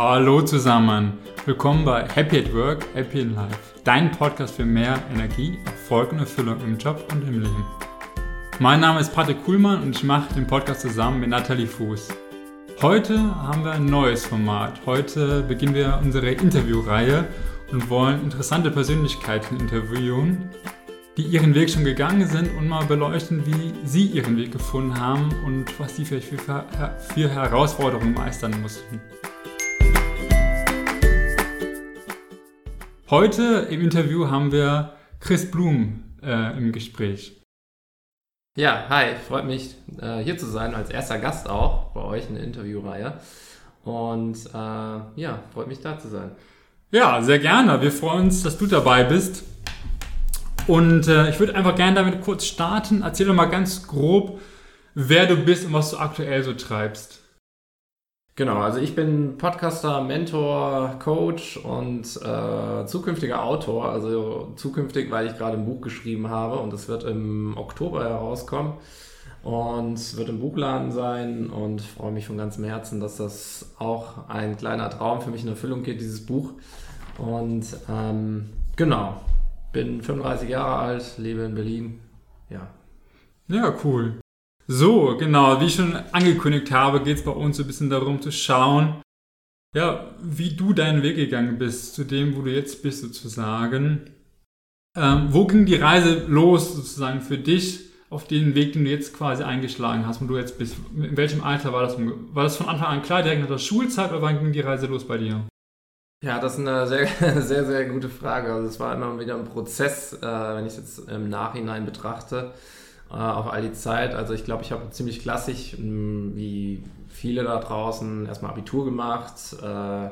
Hallo zusammen, willkommen bei Happy at Work, Happy in Life, dein Podcast für mehr Energie, Erfolg und Erfüllung im Job und im Leben. Mein Name ist Patrick Kuhlmann und ich mache den Podcast zusammen mit Nathalie Fuß. Heute haben wir ein neues Format. Heute beginnen wir unsere Interviewreihe und wollen interessante Persönlichkeiten interviewen, die ihren Weg schon gegangen sind und mal beleuchten, wie sie ihren Weg gefunden haben und was sie vielleicht für, für Herausforderungen meistern mussten. Heute im Interview haben wir Chris Blum äh, im Gespräch. Ja, hi, freut mich äh, hier zu sein, als erster Gast auch bei euch in der Interviewreihe. Und äh, ja, freut mich da zu sein. Ja, sehr gerne. Wir freuen uns, dass du dabei bist. Und äh, ich würde einfach gerne damit kurz starten. Erzähl doch mal ganz grob, wer du bist und was du aktuell so treibst. Genau, also ich bin Podcaster, Mentor, Coach und äh, zukünftiger Autor. Also zukünftig, weil ich gerade ein Buch geschrieben habe und es wird im Oktober herauskommen und wird im Buchladen sein und freue mich von ganzem Herzen, dass das auch ein kleiner Traum für mich in Erfüllung geht, dieses Buch. Und ähm, genau, bin 35 Jahre alt, lebe in Berlin. Ja. Ja, cool. So, genau, wie ich schon angekündigt habe, geht es bei uns so ein bisschen darum zu schauen, ja, wie du deinen Weg gegangen bist, zu dem, wo du jetzt bist, sozusagen. Ähm, wo ging die Reise los, sozusagen, für dich auf den Weg, den du jetzt quasi eingeschlagen hast, wo du jetzt bist? In welchem Alter war das? War das von Anfang an klar, direkt nach der Schulzeit, oder wann ging die Reise los bei dir? Ja, das ist eine sehr, sehr, sehr gute Frage. Also es war immer wieder ein Prozess, äh, wenn ich es jetzt im Nachhinein betrachte, äh, auf all die Zeit. Also ich glaube, ich habe ziemlich klassisch, wie viele da draußen, erstmal Abitur gemacht äh,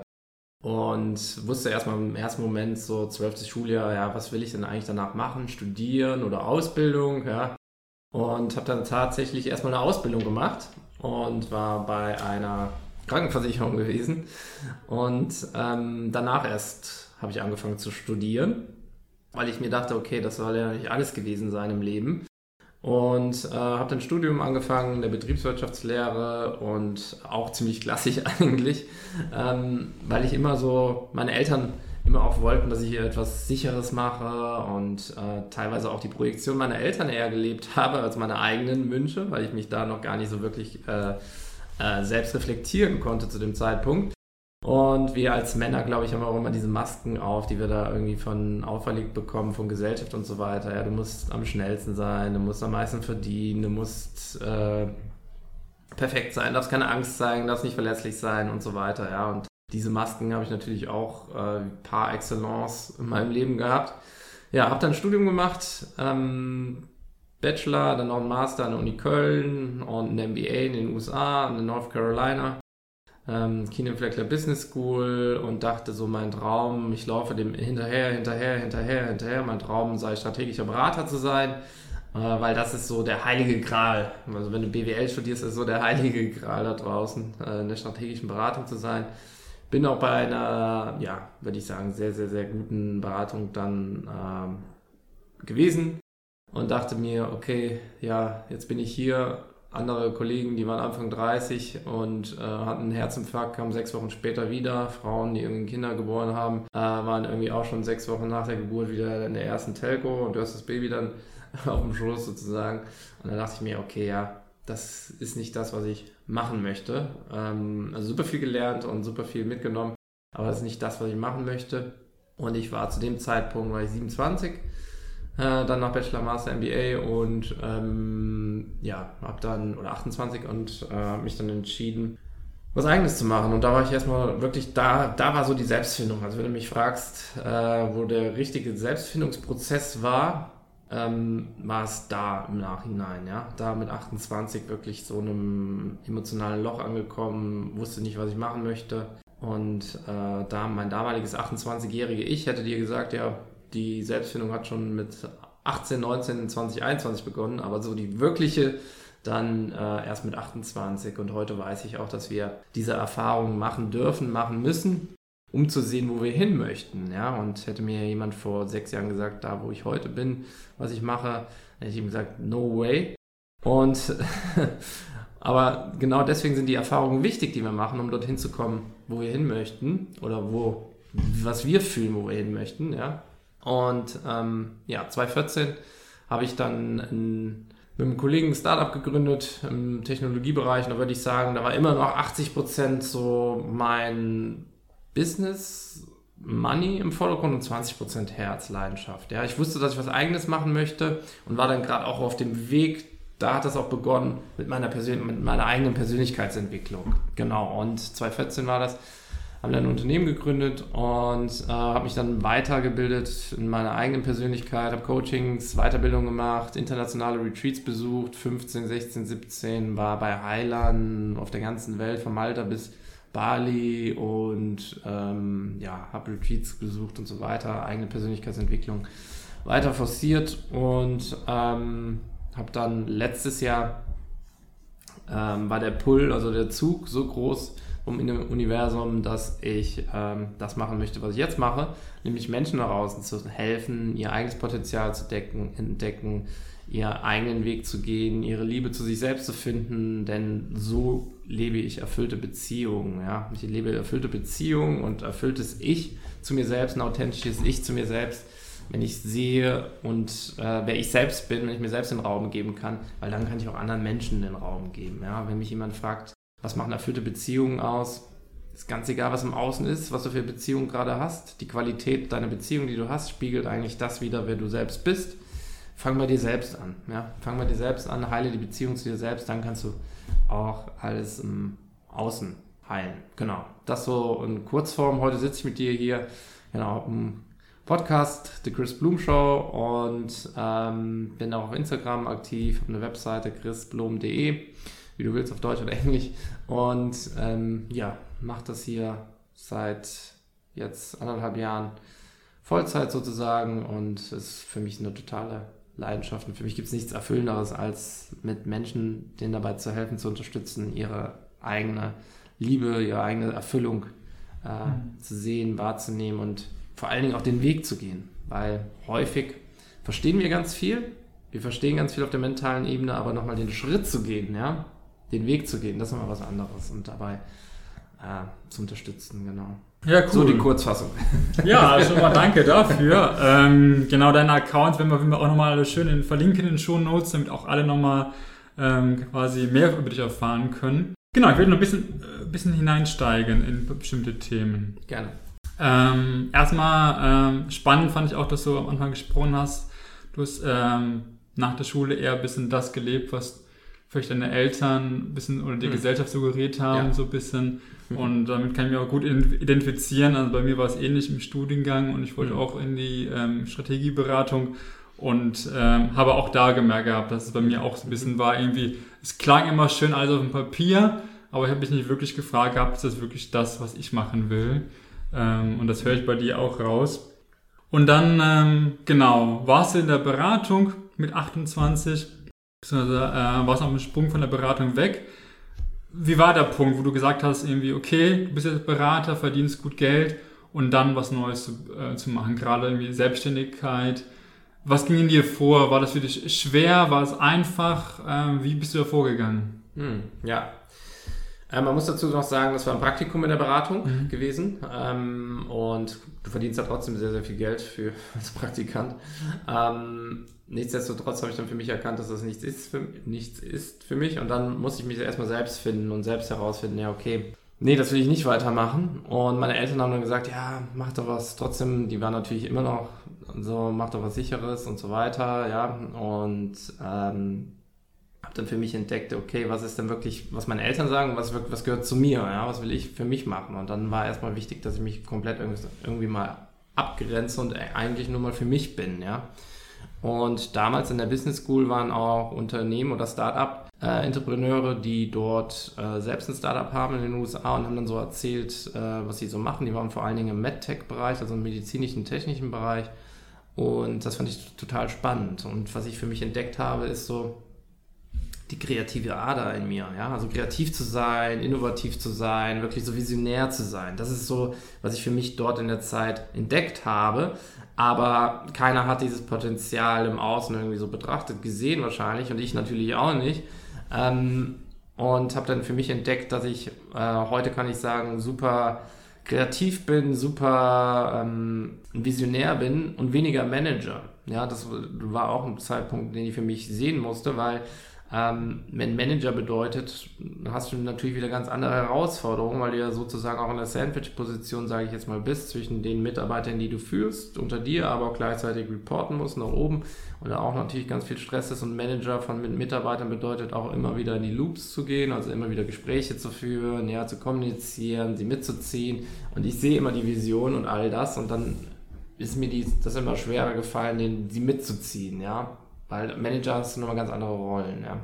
und wusste erstmal im ersten Moment so 12. Schuljahr, ja, was will ich denn eigentlich danach machen? Studieren oder Ausbildung, ja. Und habe dann tatsächlich erstmal eine Ausbildung gemacht und war bei einer Krankenversicherung gewesen. Und ähm, danach erst habe ich angefangen zu studieren, weil ich mir dachte, okay, das soll ja nicht alles gewesen sein im Leben. Und äh, habe dann Studium angefangen der Betriebswirtschaftslehre und auch ziemlich klassisch eigentlich, ähm, weil ich immer so, meine Eltern immer auch wollten, dass ich etwas Sicheres mache und äh, teilweise auch die Projektion meiner Eltern eher gelebt habe als meine eigenen Wünsche, weil ich mich da noch gar nicht so wirklich äh, äh, selbst reflektieren konnte zu dem Zeitpunkt. Und wir als Männer, glaube ich, haben auch immer diese Masken auf, die wir da irgendwie von auferlegt bekommen, von Gesellschaft und so weiter. Ja, du musst am schnellsten sein, du musst am meisten verdienen, du musst äh, perfekt sein, darfst keine Angst zeigen, darfst nicht verletzlich sein und so weiter. Ja, und diese Masken habe ich natürlich auch äh, par excellence in meinem Leben gehabt. Ja, habe dann ein Studium gemacht, ähm, Bachelor, dann noch ein Master an der Uni Köln und ein MBA in den USA, in North Carolina. Ähm, Keenan Fleckler Business School und dachte so, mein Traum, ich laufe dem hinterher, hinterher, hinterher, hinterher. Mein Traum sei strategischer Berater zu sein, äh, weil das ist so der heilige Gral. Also wenn du BWL studierst, ist so der heilige Gral da draußen, äh, in der strategischen Beratung zu sein. Bin auch bei einer, ja, würde ich sagen, sehr, sehr, sehr guten Beratung dann ähm, gewesen und dachte mir, okay, ja, jetzt bin ich hier. Andere Kollegen, die waren Anfang 30 und äh, hatten einen Herzinfarkt, kamen sechs Wochen später wieder. Frauen, die irgendwie Kinder geboren haben, äh, waren irgendwie auch schon sechs Wochen nach der Geburt wieder in der ersten Telco und du hast das Baby dann auf dem Schoß sozusagen. Und dann dachte ich mir, okay, ja, das ist nicht das, was ich machen möchte. Ähm, also super viel gelernt und super viel mitgenommen, aber das ist nicht das, was ich machen möchte. Und ich war zu dem Zeitpunkt, war ich 27 äh, dann nach Bachelor, Master, MBA und ähm, ja, habe dann, oder 28 und äh, mich dann entschieden, was eigenes zu machen. Und da war ich erstmal wirklich, da, da war so die Selbstfindung. Also wenn du mich fragst, äh, wo der richtige Selbstfindungsprozess war, ähm, war es da im Nachhinein, ja. Da mit 28 wirklich so einem emotionalen Loch angekommen, wusste nicht, was ich machen möchte. Und äh, da mein damaliges 28-jährige Ich hätte dir gesagt, ja, die Selbstfindung hat schon mit 18, 19, 20, 21 begonnen, aber so die wirkliche dann äh, erst mit 28. Und heute weiß ich auch, dass wir diese Erfahrungen machen dürfen, machen müssen, um zu sehen, wo wir hin möchten. Ja? Und hätte mir jemand vor sechs Jahren gesagt, da wo ich heute bin, was ich mache, hätte ich ihm gesagt, no way. Und Aber genau deswegen sind die Erfahrungen wichtig, die wir machen, um dorthin zu kommen, wo wir hin möchten oder wo, was wir fühlen, wo wir hin möchten. Ja? Und ähm, ja, 2014 habe ich dann ein, mit einem Kollegen ein Startup gegründet im Technologiebereich. Da würde ich sagen, da war immer noch 80 Prozent so mein Business Money im Vordergrund und 20% Herzleidenschaft. Ja, ich wusste, dass ich was eigenes machen möchte und war dann gerade auch auf dem Weg. Da hat das auch begonnen mit meiner, Persön mit meiner eigenen Persönlichkeitsentwicklung. Genau. Und 2014 war das. Haben dann ein Unternehmen gegründet und äh, habe mich dann weitergebildet in meiner eigenen Persönlichkeit, habe Coachings, Weiterbildung gemacht, internationale Retreats besucht, 15, 16, 17, war bei Heilern auf der ganzen Welt, von Malta bis Bali und ähm, ja, habe Retreats besucht und so weiter, eigene Persönlichkeitsentwicklung weiter forciert und ähm, habe dann letztes Jahr ähm, war der Pull, also der Zug so groß um in dem Universum, dass ich ähm, das machen möchte, was ich jetzt mache, nämlich Menschen nach außen zu helfen, ihr eigenes Potenzial zu decken, entdecken, ihren eigenen Weg zu gehen, ihre Liebe zu sich selbst zu finden, denn so lebe ich erfüllte Beziehungen. Ja? Ich lebe erfüllte Beziehungen und erfülltes Ich zu mir selbst, ein authentisches Ich zu mir selbst, wenn ich sehe und äh, wer ich selbst bin, wenn ich mir selbst den Raum geben kann, weil dann kann ich auch anderen Menschen den Raum geben. Ja? Wenn mich jemand fragt, was machen erfüllte Beziehungen aus, ist ganz egal, was im Außen ist, was du für Beziehungen gerade hast. Die Qualität deiner Beziehung, die du hast, spiegelt eigentlich das wieder, wer du selbst bist fang bei dir selbst an. Ja? Fang bei dir selbst an, heile die Beziehung zu dir selbst, dann kannst du auch alles im Außen heilen. Genau. Das so in Kurzform. Heute sitze ich mit dir hier, genau, im Podcast, The Chris Bloom Show und ähm, bin auch auf Instagram aktiv, habe eine Webseite chrisblom.de, wie du willst, auf Deutsch oder Englisch. Und ähm, ja, mache das hier seit jetzt anderthalb Jahren Vollzeit sozusagen und es ist für mich eine totale Leidenschaften. Für mich gibt es nichts Erfüllenderes, als mit Menschen, denen dabei zu helfen, zu unterstützen, ihre eigene Liebe, ihre eigene Erfüllung äh, mhm. zu sehen, wahrzunehmen und vor allen Dingen auch den Weg zu gehen. Weil häufig verstehen wir ganz viel, wir verstehen ganz viel auf der mentalen Ebene, aber nochmal den Schritt zu gehen, ja, den Weg zu gehen, das ist nochmal was anderes und dabei äh, zu unterstützen, genau. Ja, cool. So die Kurzfassung. Ja, schon mal danke dafür. ähm, genau, deine Account wenn wir, wenn wir auch nochmal schön in, verlinken in den Show Notes, damit auch alle nochmal ähm, quasi mehr über dich erfahren können. Genau, ich will noch ein bisschen, äh, bisschen hineinsteigen in bestimmte Themen. Gerne. Ähm, erstmal ähm, spannend fand ich auch, dass du am Anfang gesprochen hast. Du hast ähm, nach der Schule eher ein bisschen das gelebt, was vielleicht deine Eltern ein bisschen oder die hm. Gesellschaft suggeriert haben, ja. so ein bisschen. Hm. Und damit kann ich mich auch gut identifizieren. Also bei mir war es ähnlich im Studiengang und ich wollte hm. auch in die ähm, Strategieberatung und ähm, habe auch da gemerkt gehabt, dass es bei mir auch so ein bisschen war, irgendwie, es klang immer schön alles auf dem Papier, aber ich habe mich nicht wirklich gefragt gehabt, ist das wirklich das, was ich machen will? Ähm, und das höre ich bei dir auch raus. Und dann, ähm, genau, warst du in der Beratung mit 28 beziehungsweise äh, warst auf dem Sprung von der Beratung weg. Wie war der Punkt, wo du gesagt hast, irgendwie, okay, du bist jetzt Berater, verdienst gut Geld und dann was Neues zu, äh, zu machen, gerade irgendwie Selbstständigkeit. Was ging in dir vor? War das für dich schwer? War es einfach? Äh, wie bist du da vorgegangen? Hm, ja, äh, man muss dazu noch sagen, das war ein Praktikum in der Beratung mhm. gewesen ähm, und du verdienst da trotzdem sehr, sehr viel Geld für, als Praktikant. Ähm, nichtsdestotrotz habe ich dann für mich erkannt, dass das nichts ist, für, nichts ist für mich. Und dann musste ich mich erstmal selbst finden und selbst herausfinden, ja okay, nee, das will ich nicht weitermachen. Und meine Eltern haben dann gesagt, ja, mach doch was, trotzdem, die waren natürlich immer noch so, mach doch was Sicheres und so weiter, ja. Und ähm, habe dann für mich entdeckt, okay, was ist denn wirklich, was meine Eltern sagen, was, was gehört zu mir, ja, was will ich für mich machen? Und dann war erstmal wichtig, dass ich mich komplett irgendwie mal abgrenze und eigentlich nur mal für mich bin, ja. Und damals in der Business School waren auch Unternehmen oder Start-up-Entrepreneure, äh, die dort äh, selbst ein Startup haben in den USA und haben dann so erzählt, äh, was sie so machen. Die waren vor allen Dingen im MedTech-Bereich, also im medizinischen, technischen Bereich. Und das fand ich total spannend. Und was ich für mich entdeckt habe, ist so die kreative Ader in mir. Ja? Also kreativ zu sein, innovativ zu sein, wirklich so visionär zu sein. Das ist so, was ich für mich dort in der Zeit entdeckt habe. Aber keiner hat dieses Potenzial im Außen irgendwie so betrachtet, gesehen wahrscheinlich und ich natürlich auch nicht. Ähm, und habe dann für mich entdeckt, dass ich äh, heute kann ich sagen, super kreativ bin, super ähm, visionär bin und weniger Manager. Ja, das war auch ein Zeitpunkt, den ich für mich sehen musste, weil ähm, wenn Manager bedeutet, hast du natürlich wieder ganz andere Herausforderungen, weil du ja sozusagen auch in der Sandwich-Position, sage ich jetzt mal, bist, zwischen den Mitarbeitern, die du führst, unter dir, aber auch gleichzeitig reporten musst nach oben. Und da auch natürlich ganz viel Stress ist. Und Manager von Mitarbeitern bedeutet auch immer wieder in die Loops zu gehen, also immer wieder Gespräche zu führen, ja, zu kommunizieren, sie mitzuziehen. Und ich sehe immer die Vision und all das. Und dann ist mir die, das immer schwerer gefallen, den, sie mitzuziehen, ja, weil Manager du nochmal ganz andere Rollen, ja.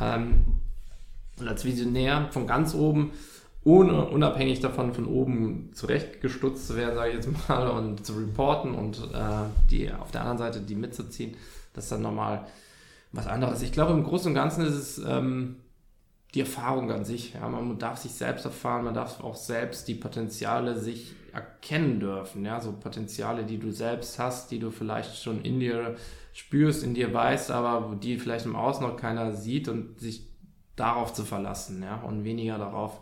Ähm, und als Visionär von ganz oben, ohne unabhängig davon von oben zurechtgestutzt zu werden, sage ich jetzt mal, und zu reporten und äh, die auf der anderen Seite die mitzuziehen, das ist dann nochmal was anderes. Ich glaube, im Großen und Ganzen ist es ähm, die Erfahrung an sich. Ja, man darf sich selbst erfahren, man darf auch selbst die Potenziale sich erkennen dürfen. Ja, so Potenziale, die du selbst hast, die du vielleicht schon in dir spürst, in dir weißt, aber die vielleicht im Außen noch keiner sieht und sich darauf zu verlassen, ja, und weniger darauf,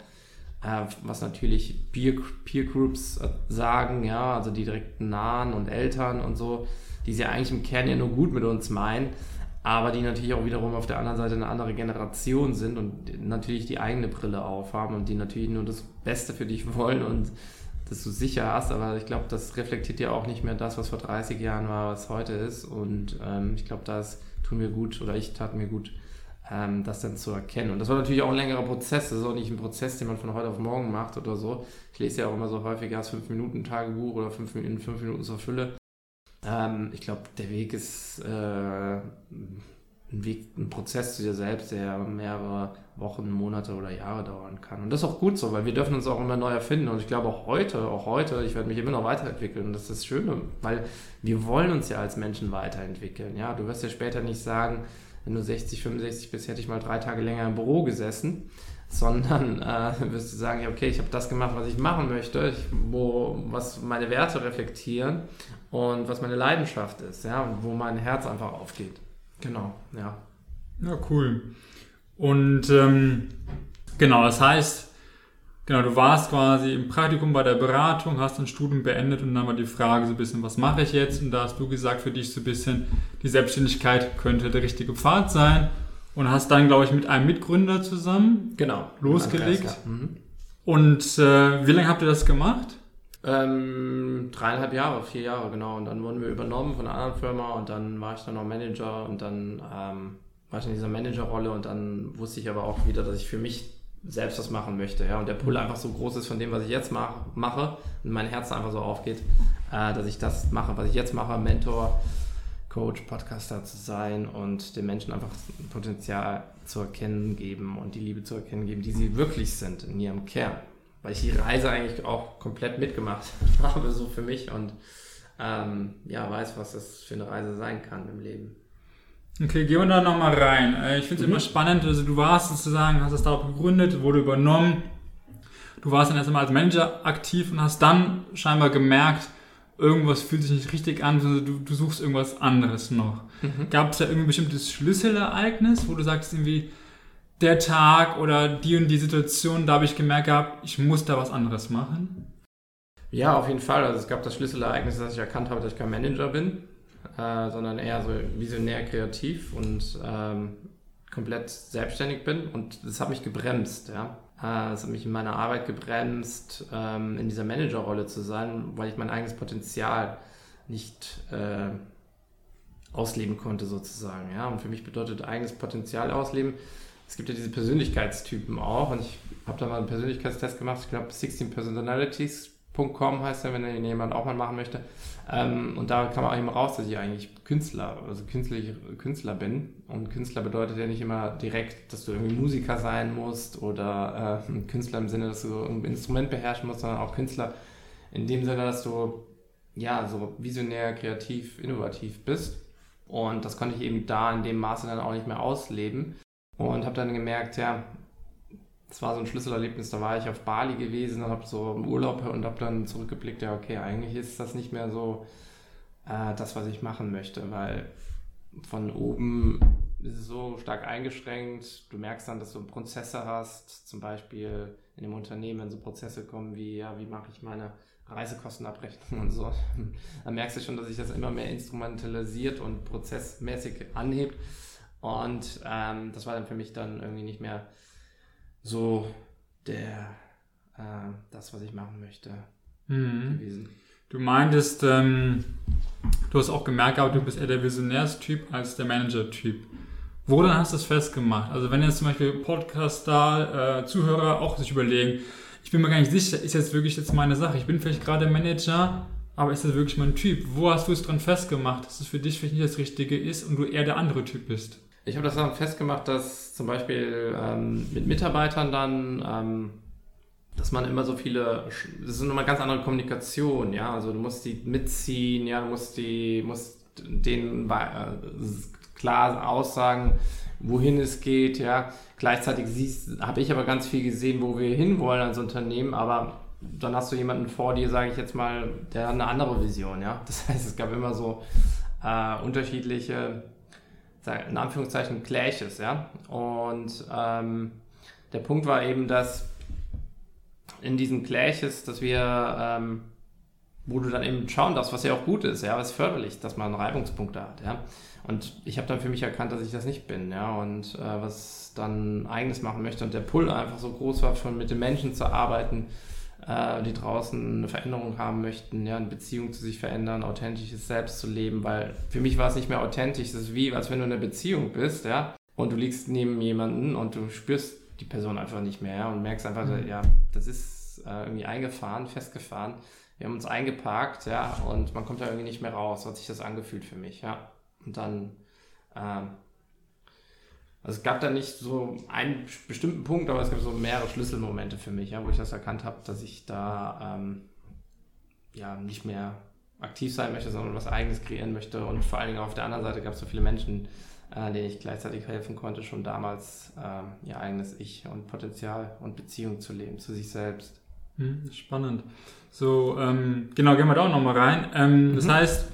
äh, was natürlich Peer, Peer Groups sagen, ja, also die direkten Nahen und Eltern und so, die sie eigentlich im Kern ja nur gut mit uns meinen, aber die natürlich auch wiederum auf der anderen Seite eine andere Generation sind und natürlich die eigene Brille aufhaben und die natürlich nur das Beste für dich wollen und dass du sicher hast, aber ich glaube, das reflektiert ja auch nicht mehr das, was vor 30 Jahren war, was heute ist. Und ähm, ich glaube, das tun wir gut oder ich tat mir gut, ähm, das dann zu erkennen. Und das war natürlich auch ein längerer Prozess. Das ist auch nicht ein Prozess, den man von heute auf morgen macht oder so. Ich lese ja auch immer so häufig als 5-Minuten-Tagebuch oder 5 Minuten, 5 Minuten zur Fülle. Ähm, ich glaube, der Weg ist äh, ein Weg, ein Prozess zu dir selbst, der mehrere Wochen, Monate oder Jahre dauern kann. Und das ist auch gut so, weil wir dürfen uns auch immer neu erfinden. Und ich glaube auch heute, auch heute, ich werde mich immer noch weiterentwickeln. Und das ist das Schöne, weil wir wollen uns ja als Menschen weiterentwickeln. Ja, du wirst ja später nicht sagen, wenn du 60, 65 bist, hätte ich mal drei Tage länger im Büro gesessen, sondern äh, wirst du sagen, ja, okay, ich habe das gemacht, was ich machen möchte, ich, wo, was meine Werte reflektieren und was meine Leidenschaft ist, ja, und wo mein Herz einfach aufgeht. Genau, ja. Ja, cool. Und ähm, genau, das heißt, genau, du warst quasi im Praktikum bei der Beratung, hast ein Studium beendet und dann war die Frage so ein bisschen, was mache ich jetzt? Und da hast du gesagt, für dich so ein bisschen, die Selbstständigkeit könnte der richtige Pfad sein. Und hast dann, glaube ich, mit einem Mitgründer zusammen genau, losgelegt. Mhm. Und äh, wie lange habt ihr das gemacht? Ähm, dreieinhalb Jahre, vier Jahre, genau. Und dann wurden wir übernommen von einer anderen Firma und dann war ich dann noch Manager und dann ähm, war ich in dieser Managerrolle und dann wusste ich aber auch wieder, dass ich für mich selbst was machen möchte. Ja? Und der Pull einfach so groß ist von dem, was ich jetzt mach, mache und mein Herz einfach so aufgeht, äh, dass ich das mache, was ich jetzt mache, Mentor, Coach, Podcaster zu sein und den Menschen einfach Potenzial zu erkennen geben und die Liebe zu erkennen geben, die sie wirklich sind in ihrem Kern weil ich die Reise eigentlich auch komplett mitgemacht habe, so für mich und ähm, ja, weiß, was das für eine Reise sein kann im Leben. Okay, gehen wir da nochmal rein. Äh, ich finde es mhm. immer spannend, also du warst sozusagen, hast das darauf gegründet, wurde übernommen. Du warst dann erst einmal als Manager aktiv und hast dann scheinbar gemerkt, irgendwas fühlt sich nicht richtig an, sondern du, du suchst irgendwas anderes noch. Mhm. Gab es da irgendwie ein bestimmtes Schlüsselereignis, wo du sagst irgendwie, der Tag oder die und die Situation, da habe ich gemerkt gehabt, ich muss da was anderes machen? Ja, auf jeden Fall. Also es gab das Schlüsselereignis, dass ich erkannt habe, dass ich kein Manager bin, äh, sondern eher so visionär kreativ und ähm, komplett selbstständig bin. Und das hat mich gebremst, ja. Äh, das hat mich in meiner Arbeit gebremst, ähm, in dieser Managerrolle zu sein, weil ich mein eigenes Potenzial nicht äh, ausleben konnte, sozusagen. Ja. Und für mich bedeutet eigenes Potenzial ausleben, es gibt ja diese Persönlichkeitstypen auch und ich habe da mal einen Persönlichkeitstest gemacht, ich glaube 16personalities.com heißt der, wenn den jemand auch mal machen möchte. Ähm, und da man auch immer raus, dass ich eigentlich Künstler, also künstlich, Künstler bin. Und Künstler bedeutet ja nicht immer direkt, dass du irgendwie Musiker sein musst oder äh, Künstler im Sinne, dass du ein Instrument beherrschen musst, sondern auch Künstler in dem Sinne, dass du ja so visionär, kreativ, innovativ bist. Und das konnte ich eben da in dem Maße dann auch nicht mehr ausleben. Und habe dann gemerkt, ja, das war so ein Schlüsselerlebnis, da war ich auf Bali gewesen und habe so im Urlaub und habe dann zurückgeblickt, ja, okay, eigentlich ist das nicht mehr so äh, das, was ich machen möchte, weil von oben ist es so stark eingeschränkt. Du merkst dann, dass du Prozesse hast, zum Beispiel in dem Unternehmen, wenn so Prozesse kommen wie, ja, wie mache ich meine Reisekostenabrechnung und so, dann merkst du schon, dass sich das immer mehr instrumentalisiert und prozessmäßig anhebt. Und ähm, das war dann für mich dann irgendwie nicht mehr so der, äh, das, was ich machen möchte, mhm. gewesen. Du meintest, ähm, du hast auch gemerkt, aber du bist eher der Visionärstyp als der Manager-Typ. Woran hast du es festgemacht? Also wenn jetzt zum Beispiel Podcaster, äh, Zuhörer auch sich überlegen, ich bin mir gar nicht sicher, ist jetzt wirklich jetzt meine Sache. Ich bin vielleicht gerade Manager, aber ist das wirklich mein Typ? Wo hast du es dran festgemacht, dass es für dich vielleicht nicht das Richtige ist und du eher der andere Typ bist? Ich habe das daran festgemacht, dass zum Beispiel ähm, mit Mitarbeitern dann, ähm, dass man immer so viele, das ist eine ganz andere Kommunikation, ja, also du musst die mitziehen, ja, du musst die, musst denen äh, klar aussagen, wohin es geht, ja. Gleichzeitig habe ich aber ganz viel gesehen, wo wir hinwollen als Unternehmen, aber dann hast du jemanden vor dir, sage ich jetzt mal, der hat eine andere Vision, ja. Das heißt, es gab immer so äh, unterschiedliche in Anführungszeichen Clashes, ja. Und ähm, der Punkt war eben, dass in diesen Clashes, dass wir, ähm, wo du dann eben schauen darfst, was ja auch gut ist, ja, was förderlich, dass man Reibungspunkte hat, ja. Und ich habe dann für mich erkannt, dass ich das nicht bin, ja, und äh, was dann eigenes machen möchte. Und der Pull einfach so groß war, von mit den Menschen zu arbeiten, äh, die draußen eine Veränderung haben möchten, ja, eine Beziehung zu sich verändern, authentisches Selbst zu leben, weil für mich war es nicht mehr authentisch. Es ist wie, als wenn du in einer Beziehung bist, ja, und du liegst neben jemanden und du spürst die Person einfach nicht mehr, ja, und merkst einfach, mhm. ja, das ist äh, irgendwie eingefahren, festgefahren. Wir haben uns eingeparkt, ja, und man kommt da irgendwie nicht mehr raus. So hat sich das angefühlt für mich, ja. Und dann ähm, also es gab da nicht so einen bestimmten Punkt, aber es gab so mehrere Schlüsselmomente für mich, ja, wo ich das erkannt habe, dass ich da ähm, ja nicht mehr aktiv sein möchte, sondern was Eigenes kreieren möchte. Und vor allen Dingen auf der anderen Seite gab es so viele Menschen, äh, denen ich gleichzeitig helfen konnte, schon damals äh, ihr eigenes Ich und Potenzial und Beziehung zu leben, zu sich selbst. Hm, spannend. So, ähm, genau, gehen wir da auch nochmal rein. Ähm, mhm. Das heißt,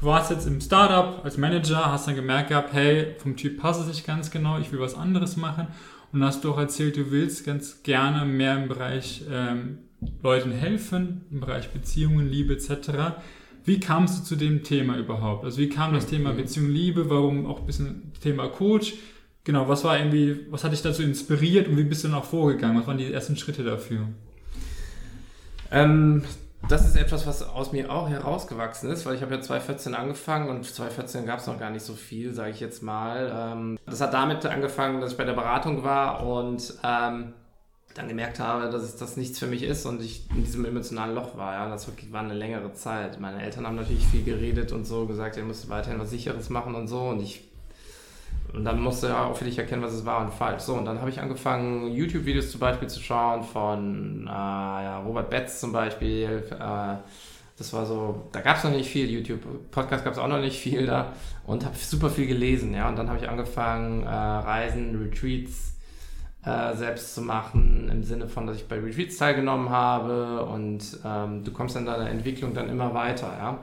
Du warst jetzt im Startup als Manager, hast dann gemerkt gehabt, hey, vom Typ passt es nicht ganz genau, ich will was anderes machen. Und hast du auch erzählt, du willst ganz gerne mehr im Bereich ähm, Leuten helfen, im Bereich Beziehungen, Liebe etc. Wie kamst du zu dem Thema überhaupt? Also wie kam das Thema Beziehung, Liebe? Warum auch ein bisschen Thema Coach? Genau, was war irgendwie, was hat dich dazu inspiriert und wie bist du dann auch vorgegangen? Was waren die ersten Schritte dafür? Ähm, das ist etwas, was aus mir auch herausgewachsen ist, weil ich habe ja 2014 angefangen und 2014 gab es noch gar nicht so viel, sage ich jetzt mal. Ähm, das hat damit angefangen, dass ich bei der Beratung war und ähm, dann gemerkt habe, dass das nichts für mich ist und ich in diesem emotionalen Loch war. Ja, das war eine längere Zeit. Meine Eltern haben natürlich viel geredet und so gesagt, ihr müsst weiterhin was Sicheres machen und so und ich und dann musste er auch für dich erkennen, was es war und falsch. So, und dann habe ich angefangen, YouTube-Videos zum Beispiel zu schauen von äh, ja, Robert Betz zum Beispiel. Äh, das war so, da gab es noch nicht viel YouTube, Podcast gab es auch noch nicht viel da und habe super viel gelesen, ja. Und dann habe ich angefangen, äh, Reisen, Retreats äh, selbst zu machen, im Sinne von, dass ich bei Retreats teilgenommen habe und ähm, du kommst in deiner Entwicklung dann immer weiter, ja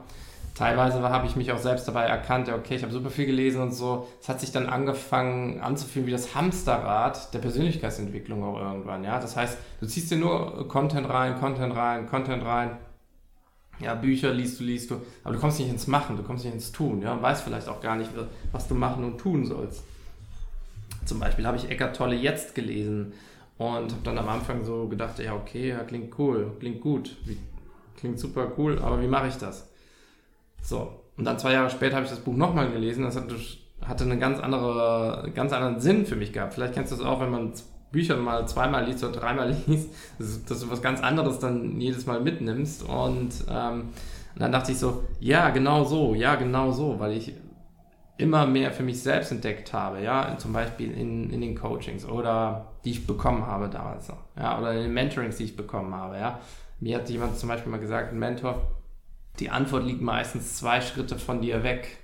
teilweise habe ich mich auch selbst dabei erkannt, okay, ich habe super viel gelesen und so. Es hat sich dann angefangen anzufühlen wie das Hamsterrad der Persönlichkeitsentwicklung auch irgendwann. Ja, das heißt, du ziehst dir nur Content rein, Content rein, Content rein. Ja, Bücher liest du, liest du, aber du kommst nicht ins Machen, du kommst nicht ins Tun, ja, und weißt vielleicht auch gar nicht, was du machen und tun sollst. Zum Beispiel habe ich Eckart Tolle jetzt gelesen und habe dann am Anfang so gedacht, ja, okay, ja, klingt cool, klingt gut, klingt super cool, aber wie mache ich das? So. Und dann zwei Jahre später habe ich das Buch nochmal gelesen. Das hatte, hatte einen ganz, andere, ganz anderen Sinn für mich gehabt. Vielleicht kennst du das auch, wenn man Bücher mal zweimal liest oder dreimal liest, dass, dass du was ganz anderes dann jedes Mal mitnimmst. Und, ähm, und dann dachte ich so, ja, genau so, ja, genau so, weil ich immer mehr für mich selbst entdeckt habe, ja, zum Beispiel in, in den Coachings oder die ich bekommen habe damals noch, ja, oder in den Mentorings, die ich bekommen habe, ja. Mir hat jemand zum Beispiel mal gesagt, ein Mentor, die Antwort liegt meistens zwei Schritte von dir weg.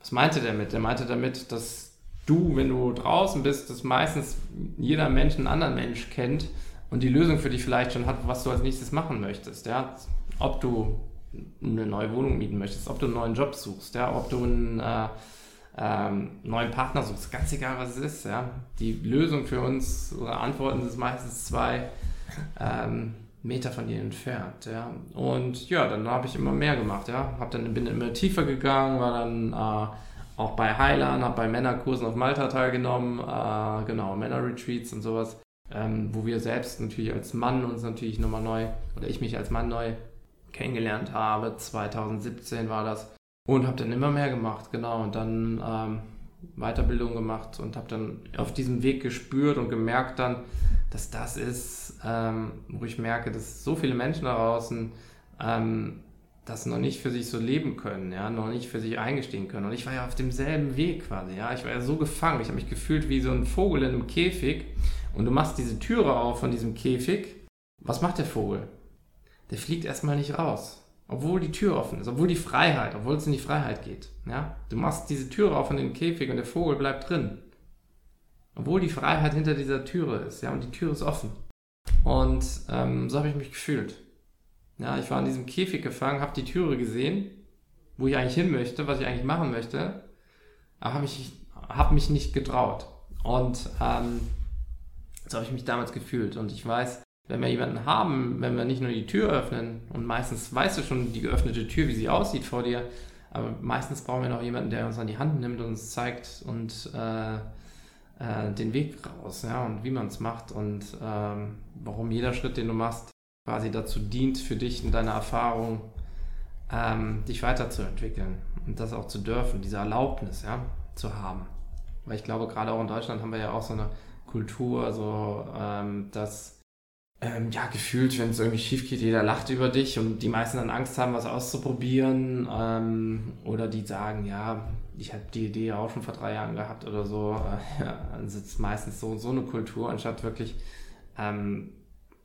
Was meinte der damit? Der meinte damit, dass du, wenn du draußen bist, dass meistens jeder Mensch einen anderen Mensch kennt und die Lösung für dich vielleicht schon hat, was du als nächstes machen möchtest. Ja? Ob du eine neue Wohnung mieten möchtest, ob du einen neuen Job suchst, ja? ob du ein, äh, ähm, neuen Partner suchst, ganz egal was es ist, ja. Die Lösung für uns oder Antworten ist meistens zwei ähm, Meter von dir entfernt, ja. Und ja, dann habe ich immer mehr gemacht, ja. Hab dann, bin immer tiefer gegangen, war dann äh, auch bei Highland, habe bei Männerkursen auf Malta teilgenommen, äh, genau, Männerretreats und sowas, ähm, wo wir selbst natürlich als Mann uns natürlich nochmal neu, oder ich mich als Mann neu kennengelernt habe. 2017 war das. Und habe dann immer mehr gemacht, genau. Und dann ähm, Weiterbildung gemacht und habe dann auf diesem Weg gespürt und gemerkt dann, dass das ist, ähm, wo ich merke, dass so viele Menschen da draußen ähm, das noch nicht für sich so leben können, ja, noch nicht für sich eingestehen können. Und ich war ja auf demselben Weg quasi, ja. Ich war ja so gefangen. Ich habe mich gefühlt wie so ein Vogel in einem Käfig. Und du machst diese Türe auf von diesem Käfig. Was macht der Vogel? Der fliegt erstmal nicht raus. Obwohl die Tür offen ist, obwohl die Freiheit, obwohl es in die Freiheit geht. Ja? Du machst diese Türe auf von dem Käfig und der Vogel bleibt drin. Obwohl die Freiheit hinter dieser Türe ist, ja, und die Tür ist offen. Und ähm, so habe ich mich gefühlt. Ja, ich war in diesem Käfig gefangen, habe die Türe gesehen, wo ich eigentlich hin möchte, was ich eigentlich machen möchte, aber habe mich, hab mich nicht getraut. Und ähm, so habe ich mich damals gefühlt. Und ich weiß, wenn wir jemanden haben, wenn wir nicht nur die Tür öffnen, und meistens weißt du schon die geöffnete Tür, wie sie aussieht vor dir, aber meistens brauchen wir noch jemanden, der uns an die Hand nimmt und uns zeigt und äh, äh, den Weg raus, ja, und wie man es macht und ähm, warum jeder Schritt, den du machst, quasi dazu dient, für dich und deine Erfahrung ähm, dich weiterzuentwickeln und das auch zu dürfen, diese Erlaubnis, ja, zu haben. Weil ich glaube, gerade auch in Deutschland haben wir ja auch so eine Kultur, so ähm, dass ähm, ja, gefühlt, wenn es irgendwie schief geht, jeder lacht über dich und die meisten dann Angst haben, was auszuprobieren. Ähm, oder die sagen, ja, ich habe die Idee auch schon vor drei Jahren gehabt oder so. Äh, ja, dann sitzt meistens so, so eine Kultur, anstatt wirklich ähm,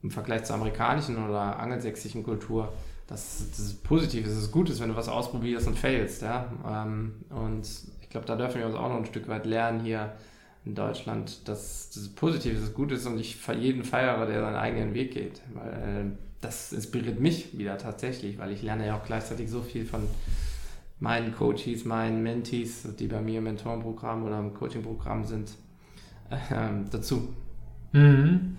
im Vergleich zur amerikanischen oder angelsächsischen Kultur, dass das ist positiv ist, es gut ist, wenn du was ausprobierst und failst. Ja? Ähm, und ich glaube, da dürfen wir uns auch noch ein Stück weit lernen hier in Deutschland, dass das positiv ist, gut ist und ich jeden feiere, der seinen eigenen Weg geht. Weil äh, das inspiriert mich wieder tatsächlich, weil ich lerne ja auch gleichzeitig so viel von meinen Coaches, meinen Mentees, die bei mir im Mentorenprogramm oder im Coachingprogramm sind, äh, dazu. Mhm.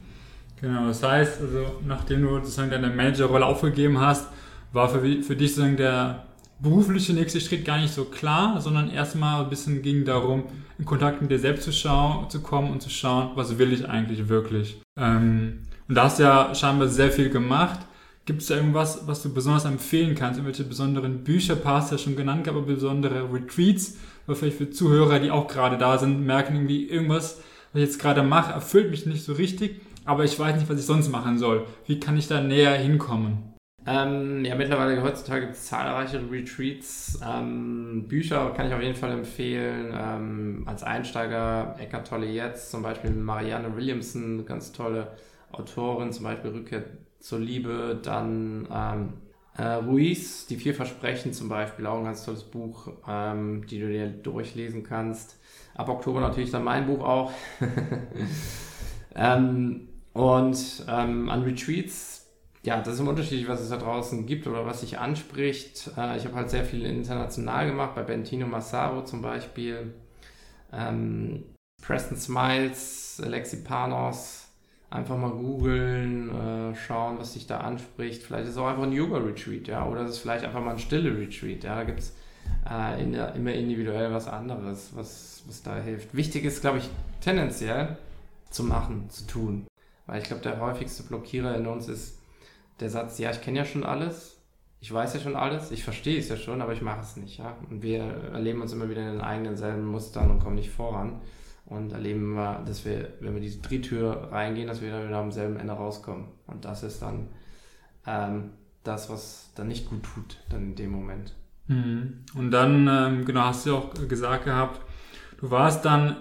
Genau, das heißt, also nachdem du sozusagen deine Managerrolle aufgegeben hast, war für, für dich sozusagen der berufliche nächste Schritt gar nicht so klar, sondern erstmal ein bisschen ging darum, in Kontakt mit dir selbst zu, schauen, zu kommen und zu schauen, was will ich eigentlich wirklich. Ähm, und da hast du ja scheinbar sehr viel gemacht. Gibt es da irgendwas, was du besonders empfehlen kannst? Irgendwelche besonderen Bücher, hast du ja schon genannt, aber besondere Retreats, oder vielleicht für Zuhörer, die auch gerade da sind, merken irgendwie irgendwas, was ich jetzt gerade mache, erfüllt mich nicht so richtig, aber ich weiß nicht, was ich sonst machen soll. Wie kann ich da näher hinkommen? Ähm, ja, mittlerweile heutzutage gibt es zahlreiche Retreats. Ähm, Bücher kann ich auf jeden Fall empfehlen. Ähm, als Einsteiger Eckart Tolle jetzt, zum Beispiel Marianne Williamson, ganz tolle Autorin, zum Beispiel Rückkehr zur Liebe. Dann ähm, äh, Ruiz, Die vier Versprechen zum Beispiel, auch ein ganz tolles Buch, ähm, die du dir durchlesen kannst. Ab Oktober natürlich dann mein Buch auch. Ähm, und an Retreats ja, das ist immer unterschiedlich, was es da draußen gibt oder was sich anspricht. Äh, ich habe halt sehr viel international gemacht, bei Bentino Massaro zum Beispiel. Ähm, Preston Smiles, Alexi Panos. Einfach mal googeln, äh, schauen, was sich da anspricht. Vielleicht ist es auch einfach ein Yoga-Retreat, ja, oder es ist vielleicht einfach mal ein stille Retreat, ja. Da gibt es äh, in immer individuell was anderes, was, was da hilft. Wichtig ist, glaube ich, tendenziell zu machen, zu tun. Weil ich glaube, der häufigste Blockierer in uns ist, der Satz, ja, ich kenne ja schon alles, ich weiß ja schon alles, ich verstehe es ja schon, aber ich mache es nicht. Ja? Und wir erleben uns immer wieder in den eigenen selben Mustern und kommen nicht voran. Und erleben wir, dass wir, wenn wir diese Drehtür reingehen, dass wir dann wieder am selben Ende rauskommen. Und das ist dann ähm, das, was dann nicht gut tut, dann in dem Moment. Mhm. Und dann, ähm, genau, hast du auch gesagt gehabt, du warst dann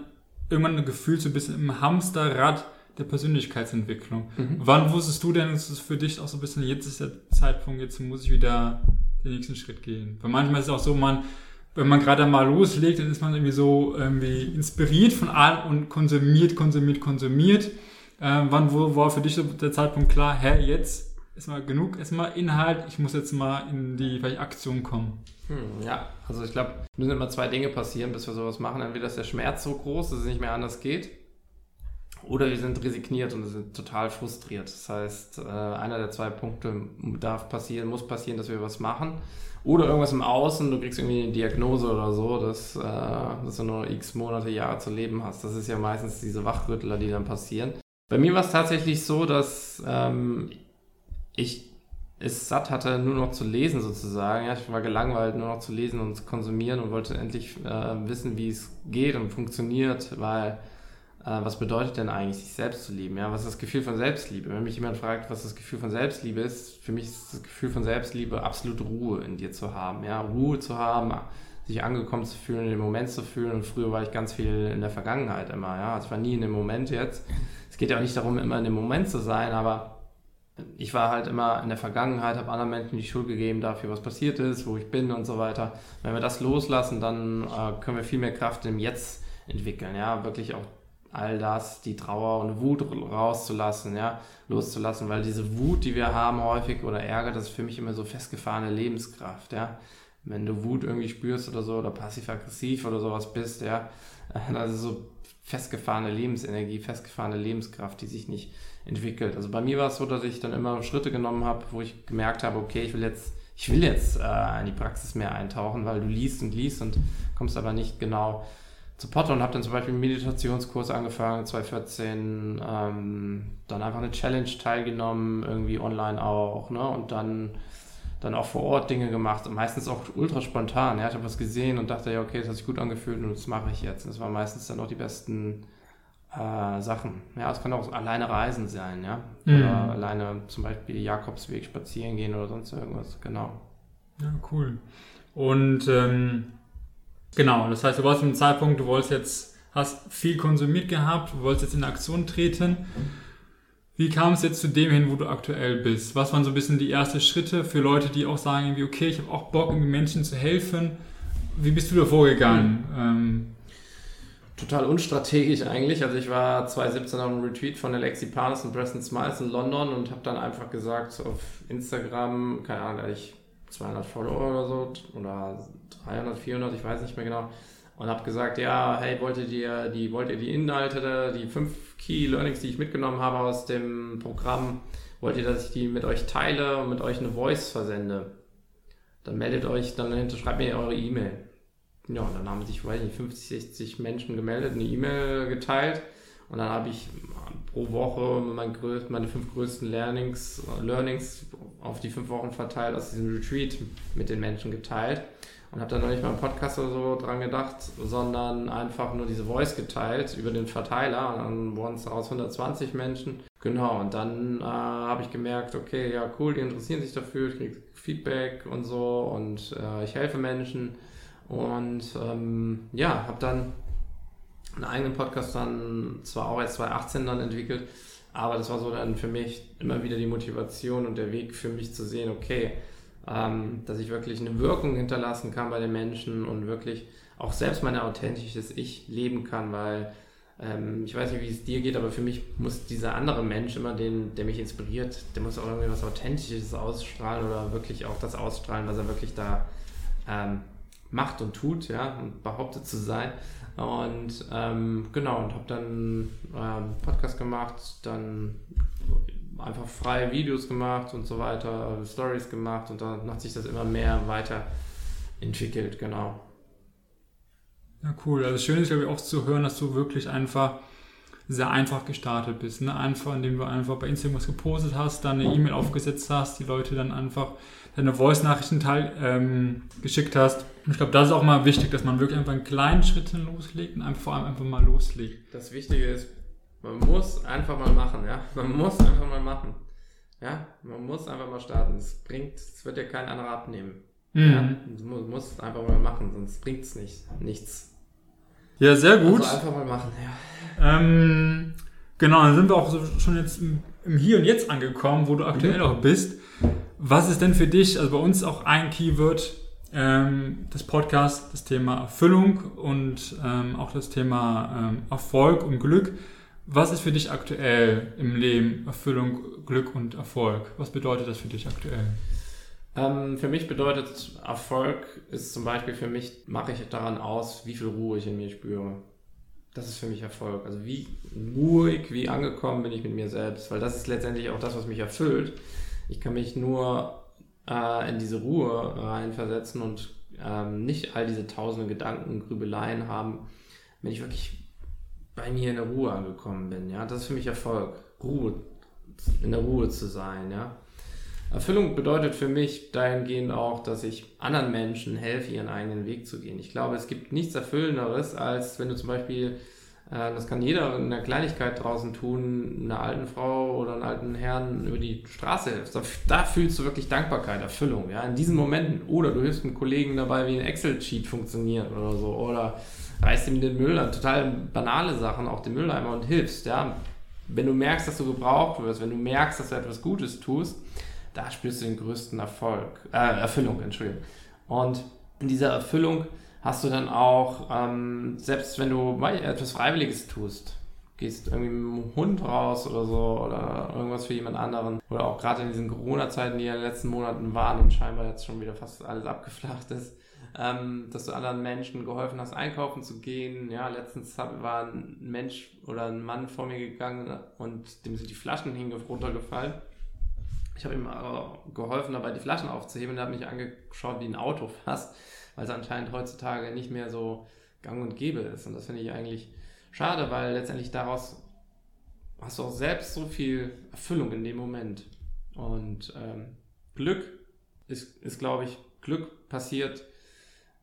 irgendwann gefühlt so ein bisschen im Hamsterrad der Persönlichkeitsentwicklung. Mhm. Wann wusstest du denn, dass es für dich auch so ein bisschen, jetzt ist der Zeitpunkt, jetzt muss ich wieder den nächsten Schritt gehen? Weil manchmal ist es auch so, man, wenn man gerade mal loslegt, dann ist man irgendwie so irgendwie inspiriert von allem und konsumiert, konsumiert, konsumiert. Ähm, wann wo, war für dich der Zeitpunkt klar, hä, jetzt erstmal genug, erstmal Inhalt, ich muss jetzt mal in die vielleicht Aktion kommen. Hm, ja, also ich glaube, müssen immer zwei Dinge passieren, bis wir sowas machen. Entweder ist der Schmerz so groß, dass es nicht mehr anders geht, oder wir sind resigniert und sind total frustriert. Das heißt, äh, einer der zwei Punkte darf passieren, muss passieren, dass wir was machen. Oder irgendwas im Außen, du kriegst irgendwie eine Diagnose oder so, dass, äh, dass du nur x Monate, Jahre zu leben hast. Das ist ja meistens diese Wachrüttler, die dann passieren. Bei mir war es tatsächlich so, dass ähm, ich es satt hatte, nur noch zu lesen sozusagen. Ja, ich war gelangweilt, nur noch zu lesen und zu konsumieren und wollte endlich äh, wissen, wie es geht und funktioniert, weil was bedeutet denn eigentlich, sich selbst zu lieben? Ja, was ist das Gefühl von Selbstliebe? Wenn mich jemand fragt, was das Gefühl von Selbstliebe ist, für mich ist das Gefühl von Selbstliebe absolute Ruhe in dir zu haben. Ja, Ruhe zu haben, sich angekommen zu fühlen, dem Moment zu fühlen. Und früher war ich ganz viel in der Vergangenheit immer. Ja, also war nie in dem Moment jetzt. Es geht ja auch nicht darum, immer in dem Moment zu sein, aber ich war halt immer in der Vergangenheit, habe anderen Menschen die Schuld gegeben dafür, was passiert ist, wo ich bin und so weiter. Wenn wir das loslassen, dann äh, können wir viel mehr Kraft im Jetzt entwickeln. Ja, wirklich auch all das, die Trauer und Wut rauszulassen, ja, loszulassen, weil diese Wut, die wir haben häufig oder Ärger, das ist für mich immer so festgefahrene Lebenskraft, ja. Wenn du Wut irgendwie spürst oder so oder passiv-aggressiv oder sowas bist, ja, das ist so festgefahrene Lebensenergie, festgefahrene Lebenskraft, die sich nicht entwickelt. Also bei mir war es so, dass ich dann immer Schritte genommen habe, wo ich gemerkt habe, okay, ich will jetzt, ich will jetzt äh, in die Praxis mehr eintauchen, weil du liest und liest und kommst aber nicht genau zu Potter und habe dann zum Beispiel einen Meditationskurs angefangen, 2014, ähm, dann einfach eine Challenge teilgenommen, irgendwie online auch, ne? Und dann, dann auch vor Ort Dinge gemacht, meistens auch ultra spontan. Ja? Ich habe was gesehen und dachte, ja, okay, das hat sich gut angefühlt und das mache ich jetzt. Und das waren meistens dann auch die besten äh, Sachen. Ja, es kann auch alleine reisen sein, ja. Oder mhm. alleine zum Beispiel Jakobsweg spazieren gehen oder sonst irgendwas, genau. Ja, cool. Und ähm Genau, das heißt, du warst im Zeitpunkt, du wolltest jetzt, hast viel konsumiert gehabt, du wolltest jetzt in Aktion treten. Wie kam es jetzt zu dem hin, wo du aktuell bist? Was waren so ein bisschen die ersten Schritte für Leute, die auch sagen, irgendwie, okay, ich habe auch Bock, irgendwie Menschen zu helfen? Wie bist du da vorgegangen? Ähm, Total unstrategisch eigentlich. Also ich war 2017 auf einem Retreat von Alexi Panis und Preston Smiles in London und habe dann einfach gesagt auf Instagram, keine Ahnung, ich 200 Follower oder so oder 300, 400, ich weiß nicht mehr genau. Und habe gesagt, ja, hey, wollt ihr die, die, wollt ihr die Inhalte, die fünf Key Learnings, die ich mitgenommen habe aus dem Programm, wollt ihr, dass ich die mit euch teile und mit euch eine Voice versende? Dann meldet euch, dann schreibt mir eure E-Mail. Ja, und dann haben sich, weiß nicht, 50, 60 Menschen gemeldet, eine E-Mail geteilt. Und dann habe ich pro Woche mein größ meine fünf größten Learnings, Learnings auf die fünf Wochen verteilt aus diesem Retreat mit den Menschen geteilt. Und habe dann noch nicht mal einen Podcast oder so dran gedacht, sondern einfach nur diese Voice geteilt über den Verteiler. Und dann wurden es daraus 120 Menschen. Genau, und dann äh, habe ich gemerkt, okay, ja cool, die interessieren sich dafür, ich kriege Feedback und so und äh, ich helfe Menschen. Und ähm, ja, habe dann einen eigenen Podcast dann zwar auch erst 2018 dann entwickelt, aber das war so dann für mich immer wieder die Motivation und der Weg für mich zu sehen, okay, ähm, dass ich wirklich eine Wirkung hinterlassen kann bei den Menschen und wirklich auch selbst mein authentisches Ich leben kann, weil ähm, ich weiß nicht, wie es dir geht, aber für mich muss dieser andere Mensch immer, den, der mich inspiriert, der muss auch irgendwie was Authentisches ausstrahlen oder wirklich auch das ausstrahlen, was er wirklich da ähm, macht und tut, ja, und behauptet zu sein. Und ähm, genau, und habe dann ähm, Podcast gemacht, dann einfach freie Videos gemacht und so weiter, Stories gemacht und dann hat sich das immer mehr weiterentwickelt, genau. Ja, cool. Also schön ist, glaube ich, auch zu hören, dass du wirklich einfach sehr einfach gestartet bist. Ne? Einfach, indem du einfach bei Instagram was gepostet hast, dann eine E-Mail aufgesetzt hast, die Leute dann einfach deine Voice-Nachrichten ähm, geschickt hast. Und ich glaube, das ist auch mal wichtig, dass man wirklich einfach in kleinen Schritten loslegt und einfach, vor allem einfach mal loslegt. Das Wichtige ist, man muss einfach mal machen, ja. Man muss einfach mal machen. Ja, man muss einfach mal starten. Es bringt, es wird dir kein anderer abnehmen. Mhm. Ja, du musst einfach mal machen, sonst bringt es nicht, nichts. Ja, sehr gut. Also einfach mal machen, ja. Ähm, genau, dann sind wir auch so schon jetzt im, im, Hier und Jetzt angekommen, wo du aktuell mhm. auch bist. Was ist denn für dich, also bei uns auch ein Keyword ähm, des Podcasts, das Thema Erfüllung und ähm, auch das Thema ähm, Erfolg und Glück. Was ist für dich aktuell im Leben Erfüllung, Glück und Erfolg? Was bedeutet das für dich aktuell? Ähm, für mich bedeutet Erfolg ist zum Beispiel für mich, mache ich daran aus, wie viel Ruhe ich in mir spüre. Das ist für mich Erfolg. Also wie ruhig, wie angekommen bin ich mit mir selbst, weil das ist letztendlich auch das, was mich erfüllt. Ich kann mich nur äh, in diese Ruhe reinversetzen und ähm, nicht all diese tausende Gedanken, Grübeleien haben, wenn ich wirklich bei mir in der Ruhe angekommen bin. Ja, das ist für mich Erfolg. Ruhe, in der Ruhe zu sein. Ja. Erfüllung bedeutet für mich dahingehend auch, dass ich anderen Menschen helfe, ihren eigenen Weg zu gehen. Ich glaube, es gibt nichts Erfüllenderes, als wenn du zum Beispiel, äh, das kann jeder in einer Kleinigkeit draußen tun, einer alten Frau oder einen alten Herrn über die Straße hilfst. Da, da fühlst du wirklich Dankbarkeit, Erfüllung. Ja? In diesen Momenten. Oder du hilfst einem Kollegen dabei, wie ein Excel-Sheet funktioniert oder so. Oder reißt ihm den Müll an. Total banale Sachen, auch den Mülleimer und hilfst. Ja? Wenn du merkst, dass du gebraucht wirst, wenn du merkst, dass du etwas Gutes tust, da spürst du den größten Erfolg, äh, Erfüllung, Entschuldigung. Und in dieser Erfüllung hast du dann auch, ähm, selbst wenn du etwas Freiwilliges tust, gehst irgendwie mit dem Hund raus oder so oder irgendwas für jemand anderen oder auch gerade in diesen Corona-Zeiten, die ja in den letzten Monaten waren und scheinbar jetzt schon wieder fast alles abgeflacht ist, ähm, dass du anderen Menschen geholfen hast, einkaufen zu gehen. Ja, letztens war ein Mensch oder ein Mann vor mir gegangen und dem sind die Flaschen runtergefallen ich habe ihm geholfen, dabei die Flaschen aufzuheben und er hat mich angeschaut wie ein Auto fast, weil es anscheinend heutzutage nicht mehr so gang und gäbe ist. Und das finde ich eigentlich schade, weil letztendlich daraus hast du auch selbst so viel Erfüllung in dem Moment. Und ähm, Glück ist, ist glaube ich, Glück passiert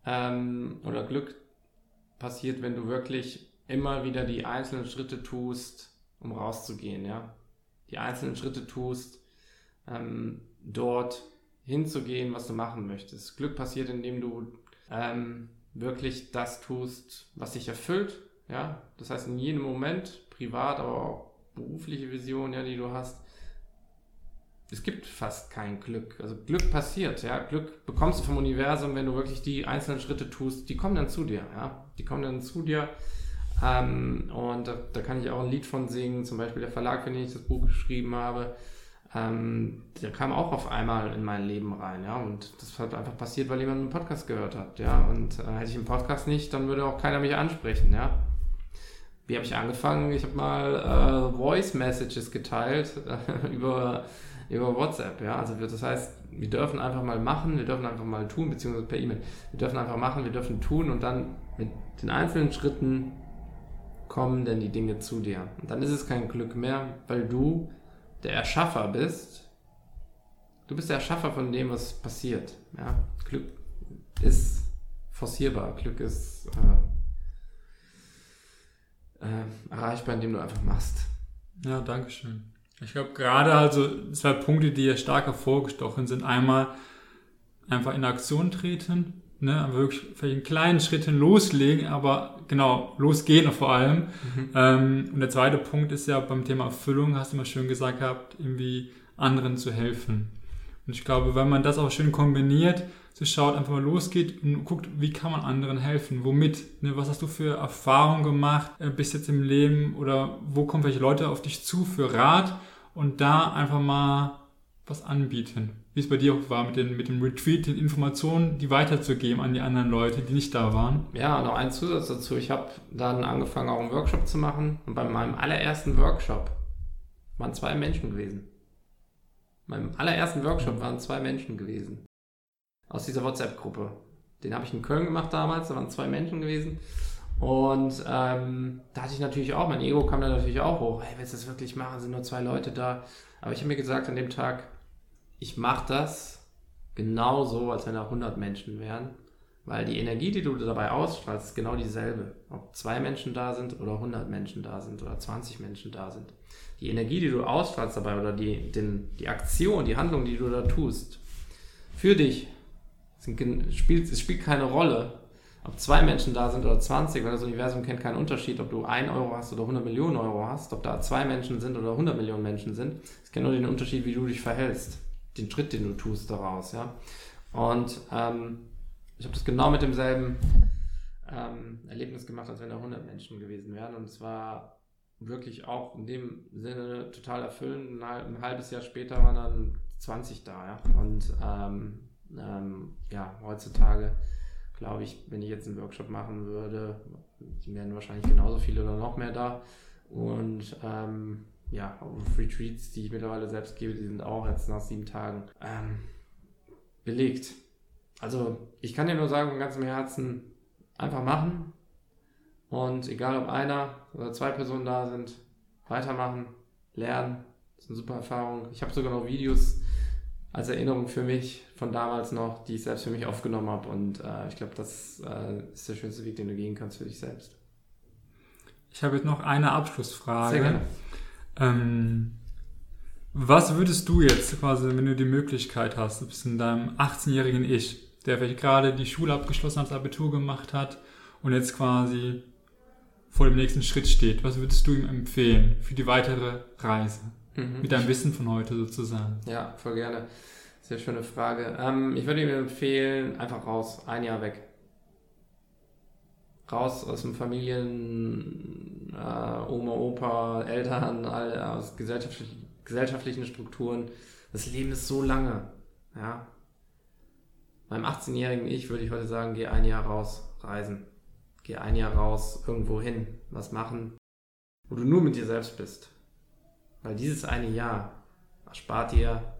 ähm, oder Glück passiert, wenn du wirklich immer wieder die einzelnen Schritte tust, um rauszugehen, ja. Die einzelnen Schritte tust, ähm, dort hinzugehen, was du machen möchtest. Glück passiert, indem du ähm, wirklich das tust, was dich erfüllt. Ja, das heißt in jedem Moment, privat, aber auch berufliche Vision, ja, die du hast. Es gibt fast kein Glück. Also Glück passiert, ja. Glück bekommst du vom Universum, wenn du wirklich die einzelnen Schritte tust. Die kommen dann zu dir, ja. Die kommen dann zu dir. Ähm, und da, da, kann ich auch ein Lied von singen. Zum Beispiel der Verlag, für den ich das Buch geschrieben habe ähm, der kam auch auf einmal in mein Leben rein, ja, und das hat einfach passiert, weil jemand einen Podcast gehört hat, ja, und äh, hätte ich einen Podcast nicht, dann würde auch keiner mich ansprechen, ja. Wie habe ich angefangen? Ich habe mal äh, Voice Messages geteilt äh, über, über WhatsApp, ja, also das heißt, wir dürfen einfach mal machen, wir dürfen einfach mal tun, beziehungsweise per E-Mail, wir dürfen einfach machen, wir dürfen tun und dann mit den einzelnen Schritten kommen denn die Dinge zu dir. Und dann ist es kein Glück mehr, weil du der Erschaffer bist, du bist der Erschaffer von dem, was passiert. Ja? Glück ist forcierbar, Glück ist äh, äh, erreichbar, indem du einfach machst. Ja, danke schön. Ich glaube, gerade also zwei Punkte, die hier stark hervorgestochen sind. Einmal einfach in Aktion treten, ne, wirklich vielleicht einen kleinen Schritt hin loslegen, aber genau, losgehen vor allem. Mhm. Ähm, und der zweite Punkt ist ja beim Thema Erfüllung, hast du immer schön gesagt gehabt, irgendwie anderen zu helfen. Und ich glaube, wenn man das auch schön kombiniert, so schaut, einfach mal losgeht und guckt, wie kann man anderen helfen, womit, ne, was hast du für Erfahrungen gemacht äh, bis jetzt im Leben oder wo kommen welche Leute auf dich zu für Rat und da einfach mal was anbieten wie es bei dir auch war, mit, den, mit dem Retreat, den Informationen, die weiterzugeben an die anderen Leute, die nicht da waren. Ja, noch ein Zusatz dazu. Ich habe dann angefangen, auch einen Workshop zu machen. Und bei meinem allerersten Workshop waren zwei Menschen gewesen. Meinem allerersten Workshop waren zwei Menschen gewesen. Aus dieser WhatsApp-Gruppe. Den habe ich in Köln gemacht damals, da waren zwei Menschen gewesen. Und ähm, da hatte ich natürlich auch, mein Ego kam da natürlich auch hoch. Hey, willst du das wirklich machen? Sind nur zwei Leute da. Aber ich habe mir gesagt, an dem Tag, ich mache das genauso, als wenn da 100 Menschen wären, weil die Energie, die du dabei ausstrahlst, ist genau dieselbe. Ob zwei Menschen da sind oder 100 Menschen da sind oder 20 Menschen da sind. Die Energie, die du ausstrahlst dabei oder die, den, die Aktion, die Handlung, die du da tust, für dich, sind, spielt, es spielt keine Rolle, ob zwei Menschen da sind oder 20, weil das Universum kennt keinen Unterschied, ob du 1 Euro hast oder 100 Millionen Euro hast, ob da zwei Menschen sind oder 100 Millionen Menschen sind. Es kennt nur den Unterschied, wie du dich verhältst den Schritt, den du tust daraus, ja. Und ähm, ich habe das genau mit demselben ähm, Erlebnis gemacht, als wenn da 100 Menschen gewesen wären. Und zwar wirklich auch in dem Sinne total erfüllend. Ein halbes Jahr später waren dann 20 da. Ja? Und ähm, ähm, ja, heutzutage glaube ich, wenn ich jetzt einen Workshop machen würde, wären wahrscheinlich genauso viele oder noch mehr da. Und ähm, ja, Retreats, die ich mittlerweile selbst gebe, die sind auch jetzt nach sieben Tagen ähm, belegt. Also ich kann dir nur sagen, von ganzem Herzen einfach machen. Und egal ob einer oder zwei Personen da sind, weitermachen, lernen. Das ist eine super Erfahrung. Ich habe sogar noch Videos als Erinnerung für mich von damals noch, die ich selbst für mich aufgenommen habe. Und äh, ich glaube, das äh, ist der schönste Weg, den du gehen kannst für dich selbst. Ich habe jetzt noch eine Abschlussfrage. Sehr gerne. Ähm, was würdest du jetzt quasi, wenn du die Möglichkeit hast, du bist in deinem 18-jährigen Ich, der vielleicht gerade die Schule abgeschlossen hat, das Abitur gemacht hat und jetzt quasi vor dem nächsten Schritt steht, was würdest du ihm empfehlen für die weitere Reise? Mhm. Mit deinem Wissen von heute sozusagen. Ja, voll gerne. Sehr schöne Frage. Ähm, ich würde ihm empfehlen, einfach raus, ein Jahr weg. Raus aus dem Familien, äh, Oma, Opa, Eltern, all, aus gesellschaftlichen, gesellschaftlichen Strukturen. Das Leben ist so lange. Ja. Meinem 18-jährigen Ich würde ich heute sagen, geh ein Jahr raus, reisen. Geh ein Jahr raus, irgendwo hin, was machen, wo du nur mit dir selbst bist. Weil dieses eine Jahr erspart dir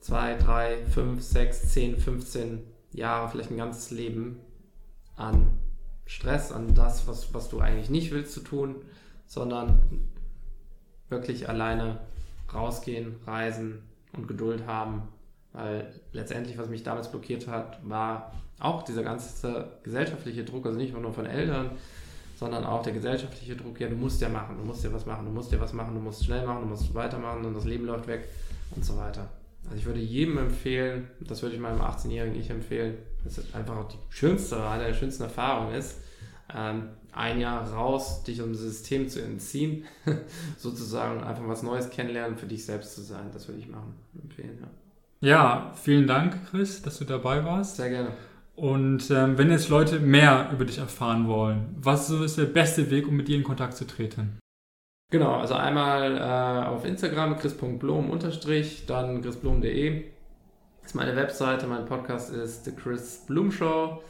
zwei, drei, fünf, sechs, zehn, 15 Jahre, vielleicht ein ganzes Leben an Stress, an das, was, was du eigentlich nicht willst zu tun, sondern wirklich alleine rausgehen, reisen und Geduld haben. Weil letztendlich, was mich damals blockiert hat, war auch dieser ganze gesellschaftliche Druck, also nicht nur von Eltern, sondern auch der gesellschaftliche Druck, ja, du musst ja machen, du musst ja was machen, du musst ja was machen, du musst schnell machen, du musst weitermachen und das Leben läuft weg und so weiter. Also ich würde jedem empfehlen, das würde ich meinem 18-jährigen Ich empfehlen, dass es einfach auch die schönste, eine der schönsten Erfahrungen ist, ähm, ein Jahr raus, dich um das System zu entziehen, sozusagen einfach was Neues kennenlernen, für dich selbst zu sein. Das würde ich machen, empfehlen, ja. Ja, vielen Dank, Chris, dass du dabei warst. Sehr gerne. Und ähm, wenn jetzt Leute mehr über dich erfahren wollen, was ist der beste Weg, um mit dir in Kontakt zu treten? Genau, also einmal äh, auf Instagram chris.blom unterstrich, chrisblom.de ist meine Webseite, mein Podcast ist The Chris Bloom Show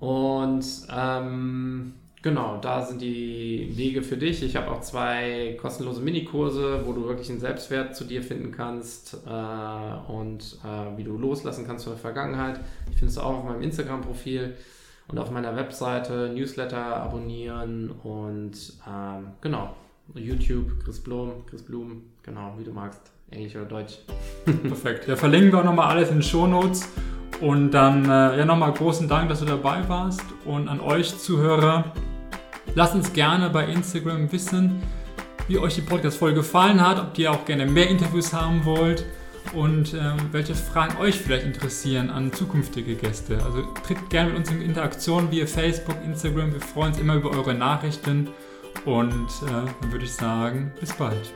und ähm, Genau, da sind die Wege für dich. Ich habe auch zwei kostenlose Minikurse, wo du wirklich einen Selbstwert zu dir finden kannst äh, und äh, wie du loslassen kannst von der Vergangenheit. Die findest du auch auf meinem Instagram-Profil und auf meiner Webseite. Newsletter abonnieren und ähm, genau, YouTube, Chris Blum, Chris Blum, genau, wie du magst, Englisch oder Deutsch. Perfekt. Ja, verlinken wir auch nochmal alles in den Show Notes. Und dann äh, ja nochmal großen Dank, dass du dabei warst und an euch Zuhörer. Lasst uns gerne bei Instagram wissen, wie euch die Podcast-Folge gefallen hat, ob ihr auch gerne mehr Interviews haben wollt und ähm, welche Fragen euch vielleicht interessieren an zukünftige Gäste. Also tritt gerne mit uns in Interaktion via Facebook, Instagram. Wir freuen uns immer über eure Nachrichten und äh, dann würde ich sagen, bis bald.